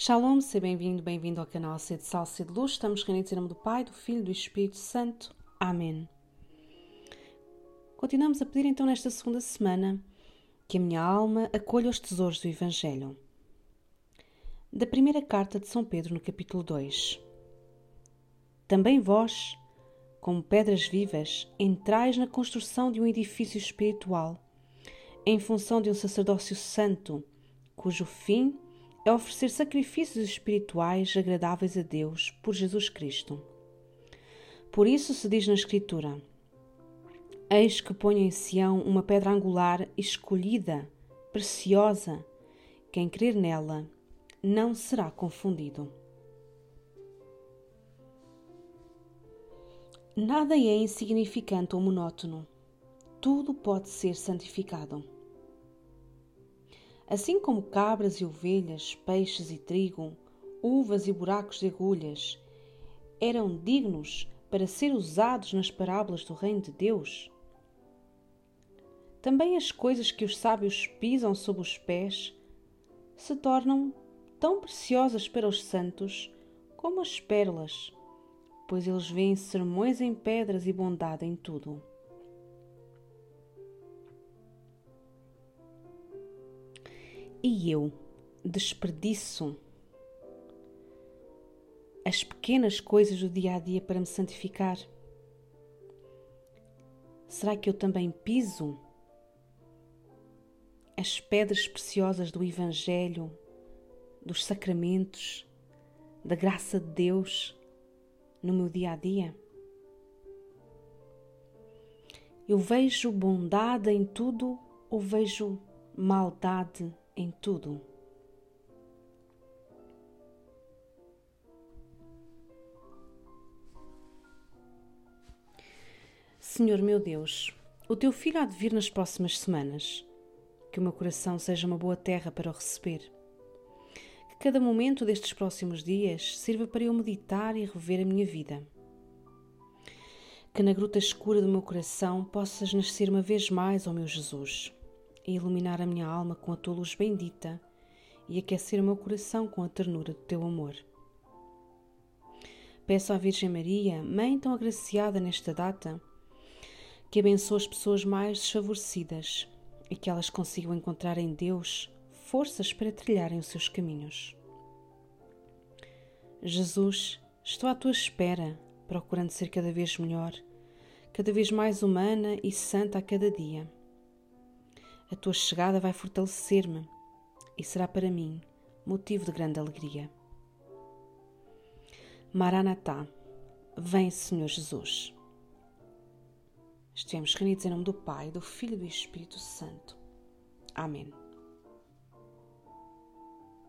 Shalom, seja bem-vindo, bem-vindo ao canal Sede Sal, Sede Luz. Estamos reunidos em nome do Pai, do Filho e do Espírito Santo. Amém. Continuamos a pedir então nesta segunda semana que a minha alma acolha os tesouros do Evangelho. Da primeira carta de São Pedro, no capítulo 2. Também vós, como pedras vivas, entrais na construção de um edifício espiritual, em função de um sacerdócio santo, cujo fim é oferecer sacrifícios espirituais agradáveis a Deus por Jesus Cristo. Por isso se diz na Escritura: Eis que ponho em Sião uma pedra angular escolhida, preciosa. Quem crer nela não será confundido. Nada é insignificante ou monótono. Tudo pode ser santificado. Assim como cabras e ovelhas, peixes e trigo, uvas e buracos de agulhas eram dignos para ser usados nas parábolas do Reino de Deus, também as coisas que os sábios pisam sob os pés se tornam tão preciosas para os santos como as pérolas, pois eles veem sermões em pedras e bondade em tudo. E eu desperdiço as pequenas coisas do dia a dia para me santificar? Será que eu também piso as pedras preciosas do Evangelho, dos sacramentos, da graça de Deus no meu dia a dia? Eu vejo bondade em tudo ou vejo maldade em tudo. Senhor meu Deus, o teu filho há de vir nas próximas semanas. Que o meu coração seja uma boa terra para o receber. Que cada momento destes próximos dias sirva para eu meditar e rever a minha vida. Que na gruta escura do meu coração possas nascer uma vez mais, ó meu Jesus e iluminar a minha alma com a tua luz bendita e aquecer o meu coração com a ternura do teu amor. Peço à Virgem Maria, Mãe tão agraciada nesta data, que abençoe as pessoas mais desfavorecidas e que elas consigam encontrar em Deus forças para trilharem os seus caminhos. Jesus, estou à tua espera, procurando ser cada vez melhor, cada vez mais humana e santa a cada dia a tua chegada vai fortalecer-me e será para mim motivo de grande alegria. Maranatá, vem Senhor Jesus. Estivemos reunidos em nome do Pai, do Filho e do Espírito Santo. Amém.